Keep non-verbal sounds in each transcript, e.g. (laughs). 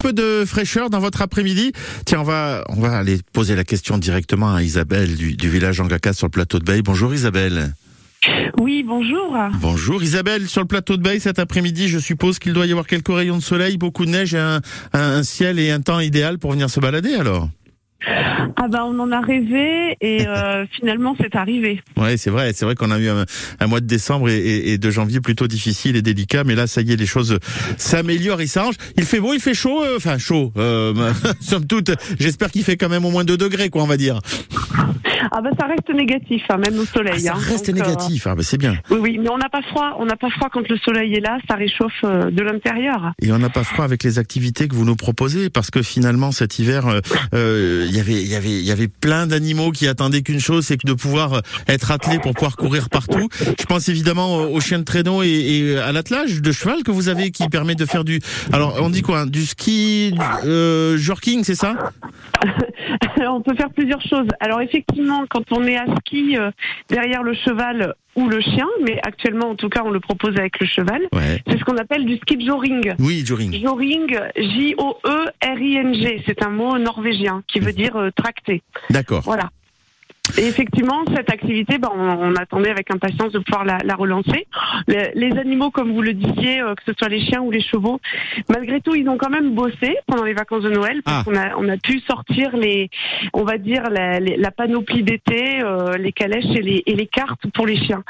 peu de fraîcheur dans votre après-midi. Tiens, on va, on va aller poser la question directement à Isabelle du, du village Angaka sur le plateau de Bay. Bonjour Isabelle. Oui, bonjour. Bonjour Isabelle, sur le plateau de Bay cet après-midi, je suppose qu'il doit y avoir quelques rayons de soleil, beaucoup de neige et un, un ciel et un temps idéal pour venir se balader alors? Ah bah on en a rêvé et euh, (laughs) finalement c'est arrivé. Ouais, c'est vrai, c'est vrai qu'on a eu un, un mois de décembre et, et- et de janvier plutôt difficile et délicat, mais là ça y est, les choses s'améliorent, ils s'arrangent. Il fait beau, il fait chaud, euh, enfin chaud. Euh, (laughs) somme toute, j'espère qu'il fait quand même au moins 2 degrés, quoi, on va dire. Ah bah ça reste négatif, hein, même au soleil. Ah, ça hein. reste Donc, euh, négatif, ah, bah, c'est bien. oui, oui, mais on n'a pas froid. On n'a pas froid quand le soleil est là. Ça réchauffe euh, de l'intérieur. Et on n'a pas froid avec les activités que vous nous proposez, parce que finalement cet hiver, il y avait, il y avait, il y avait plein d'animaux qui attendaient qu'une chose, c'est que de pouvoir euh, être attelés pour pouvoir courir partout. Je pense évidemment aux chiens de traîneau et, et à l'attelage de cheval que vous avez, qui permet de faire du, alors on dit quoi, du ski, du, euh, jorking, c'est ça? (laughs) On peut faire plusieurs choses. Alors effectivement, quand on est à ski euh, derrière le cheval ou le chien, mais actuellement en tout cas on le propose avec le cheval, Ouais. c'est ce qu'on appelle du ski joring. Oui, joring. Joring, J-O-E-R-I-N-G, c'est un mot norvégien qui veut dire euh, tracter. D'accord. Voilà. Et effectivement, cette activité, ben, on, on attendait avec impatience de pouvoir la, la relancer. Les, les animaux, comme vous le disiez, euh, que ce soit les chiens ou les chevaux, malgré tout, ils ont quand même bossé pendant les vacances de Noël parce Ah. qu'on a, on a pu sortir les, on va dire la, les- la panoplie d'été, euh, les calèches et les, et les cartes pour les chiens.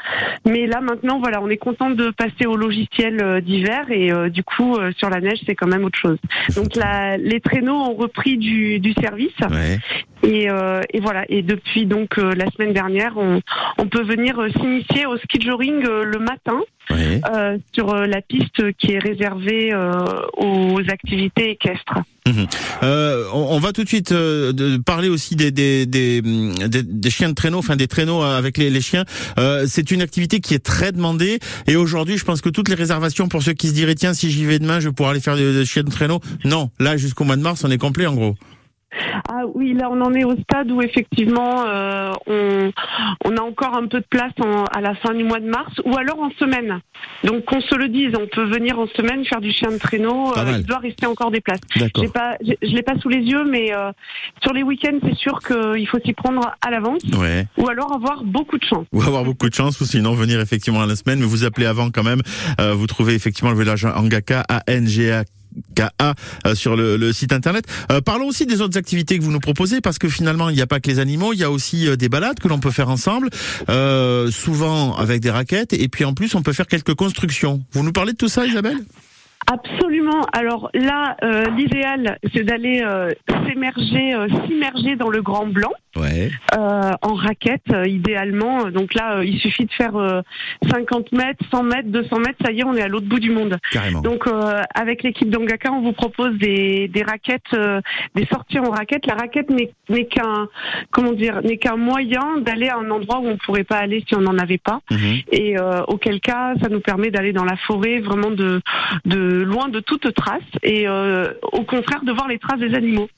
Mais là maintenant, voilà, on est content de passer au logiciel euh, d'hiver et euh, du coup euh, sur la neige, c'est quand même autre chose. Donc la, les traîneaux ont repris du, du service. Ouais. Et, euh, et voilà. Et depuis donc euh, la semaine dernière, on, on peut venir euh, s'initier au ski joring euh, le matin Ouais. euh, sur euh, la piste qui est réservée euh, aux activités équestres. Euh, on, on va tout de suite euh, de parler aussi des, des, des, hum, des- des chiens de traîneau, enfin des traîneaux avec les, les chiens. Euh, c'est une activité qui est très demandée et aujourd'hui, je pense que toutes les réservations pour ceux qui se diraient tiens, si j'y vais demain, je vais pouvoir aller faire des chiens de traîneau. Non, là jusqu'au mois de mars, on est complet en gros. Ah oui, là on en est au stade où effectivement euh, on, on a encore un peu de place en- à la fin du mois de mars ou alors en semaine. Donc qu'on se le dise, on peut venir en semaine faire du chien de traîneau. Euh, il doit rester encore des places. Pas, je l'ai pas sous les yeux, mais euh, sur les week-ends, c'est sûr qu'il faut s'y prendre à l'avance, Ouais. ou alors avoir beaucoup de chance. Ou avoir beaucoup de chance, ou sinon venir effectivement à la semaine, mais vous appelez avant quand même. Euh, vous trouvez effectivement le village Angaka, A-N-G-A. KA euh, sur le, site internet. Euh, parlons aussi des autres activités que vous nous proposez parce que finalement il n'y a pas que les animaux, il y a aussi euh, des balades que l'on peut faire ensemble, souvent avec des raquettes et puis en plus on peut faire quelques constructions. Vous nous parlez de tout ça Isabelle? Absolument. Alors là, euh, l'idéal, c'est d'aller euh, s'émerger, euh, s'immerger dans le Grand Blanc. Ouais. euh, en raquette euh, idéalement. Donc là, euh, il suffit de faire euh, 50 mètres, 100 mètres, 200 mètres, ça y est, on est à l'autre bout du monde. Carrément. Donc euh, avec l'équipe d'Angaka, on vous propose des, des raquettes, euh, des sorties en raquette. La raquette n'est qu'un comment dire, n'est qu'un moyen d'aller à un endroit où on pourrait pas aller si on n'en avait pas. Mhm. Et euh, auquel cas, ça nous permet d'aller dans la forêt, vraiment de, de loin de toute trace, et euh, au contraire de voir les traces des animaux.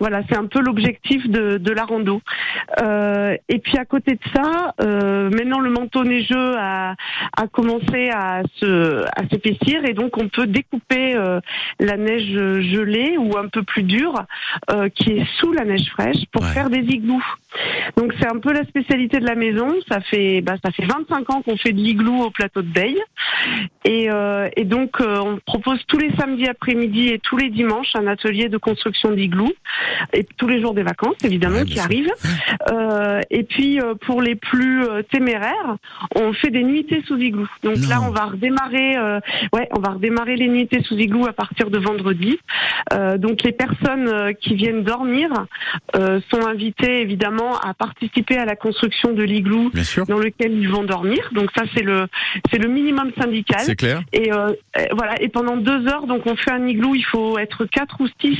Voilà, c'est un peu l'objectif de, de la rando. Euh, et puis à côté de ça, euh, maintenant le manteau neigeux a, a commencé à se à s'épaissir, et donc on peut découper euh, la neige gelée ou un peu plus dure, euh, qui est sous la neige fraîche, pour Ouais. faire des igloos. Donc c'est un peu la spécialité de la maison. Ça fait bah, ça fait 25 ans qu'on fait de l'igloo au plateau de Beille. Et, euh, et donc euh, on propose tous les samedis après-midi et tous les dimanches un atelier de construction d'igloo et tous les jours des vacances évidemment Ouais, qui arrivent. Euh, et puis euh, pour les plus euh, téméraires, on fait des nuitées sous igloo. Donc Non. là on va redémarrer euh, ouais on va redémarrer les nuitées sous igloo à partir de vendredi. Donc les personnes qui viennent dormir sont invitées évidemment à participer à la construction de l'igloo dans lequel ils vont dormir. Donc ça c'est le c'est le minimum syndical. C'est clair. Et voilà. Et pendant deux heures, donc on fait un igloo. Il faut être quatre ou six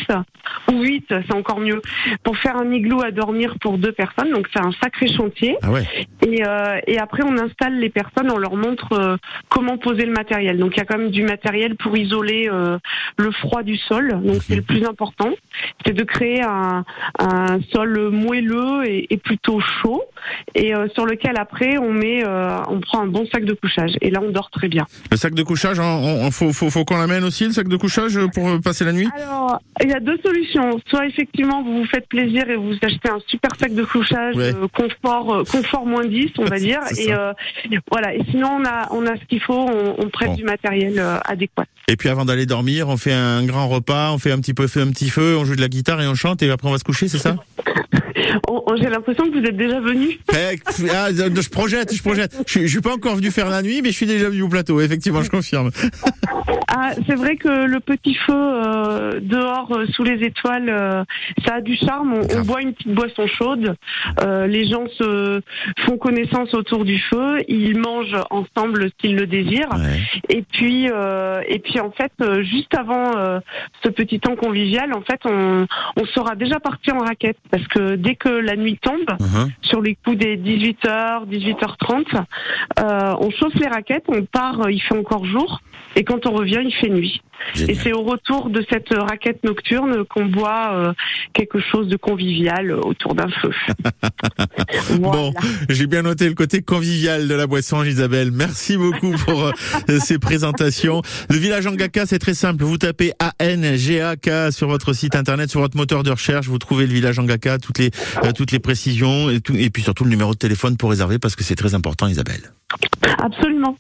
ou huit, c'est encore mieux, pour faire un igloo à dormir pour deux personnes. Donc c'est un sacré chantier. Ah ouais. Et, euh, et après, on installe les personnes, on leur montre euh, comment poser le matériel. Donc il y a quand même du matériel pour isoler euh, le froid du sol. Donc c'est le plus important, c'est de créer un, un sol moelleux et, et plutôt chaud. Et sur lequel après on met, on prend un bon sac de couchage. Et là, on dort très bien. Le sac de couchage, il faut, faut, faut qu'on l'amène aussi, le sac de couchage, pour passer la nuit? Alors, il y a deux solutions. Soit effectivement, vous vous faites plaisir et vous achetez un super sac de couchage, confort, confort moins 10, on va (laughs) dire. et voilà. Et sinon, on a, on a ce qu'il faut, on, on prête du matériel adéquat. Et puis avant d'aller dormir, on fait un grand repas, on fait un petit peu un petit feu, on joue de la guitare et on chante et après on va se coucher, c'est ça? (laughs) J'ai l'impression que vous êtes déjà venu. Ah, je projette, je projette. Je, je suis pas encore venu faire la nuit, mais je suis déjà venu au plateau. Effectivement, je confirme. Ah, c'est vrai que le petit feu euh, dehors euh, sous les étoiles, euh, ça a du charme. On, on, boit une petite boisson chaude. les gens se font connaissance autour du feu. Ils mangent ensemble s'ils le désirent. Et puis, et puis en fait, juste avant ce petit temps convivial, en fait, on, on sera déjà parti en raquette parce que dès que la nuit tombe, uh-huh. sur les coups des 18h, 18h30, on chauffe les raquettes, on part, il fait encore jour. Et quand on revient, il fait nuit. Et c'est au retour de cette raquette nocturne qu'on boit euh, quelque chose de convivial autour d'un feu. (laughs) Bon, j'ai bien noté le côté convivial de la boisson, Isabelle. Merci beaucoup pour euh, (laughs) ces présentations. Le village Angaka, c'est très simple. Vous tapez A-N-G-A-K sur votre site internet, sur votre moteur de recherche. Vous trouvez le village Angaka, toutes les, euh, toutes les précisions et, tout, et puis surtout le numéro de téléphone pour réserver parce que c'est très important, Isabelle. Absolument.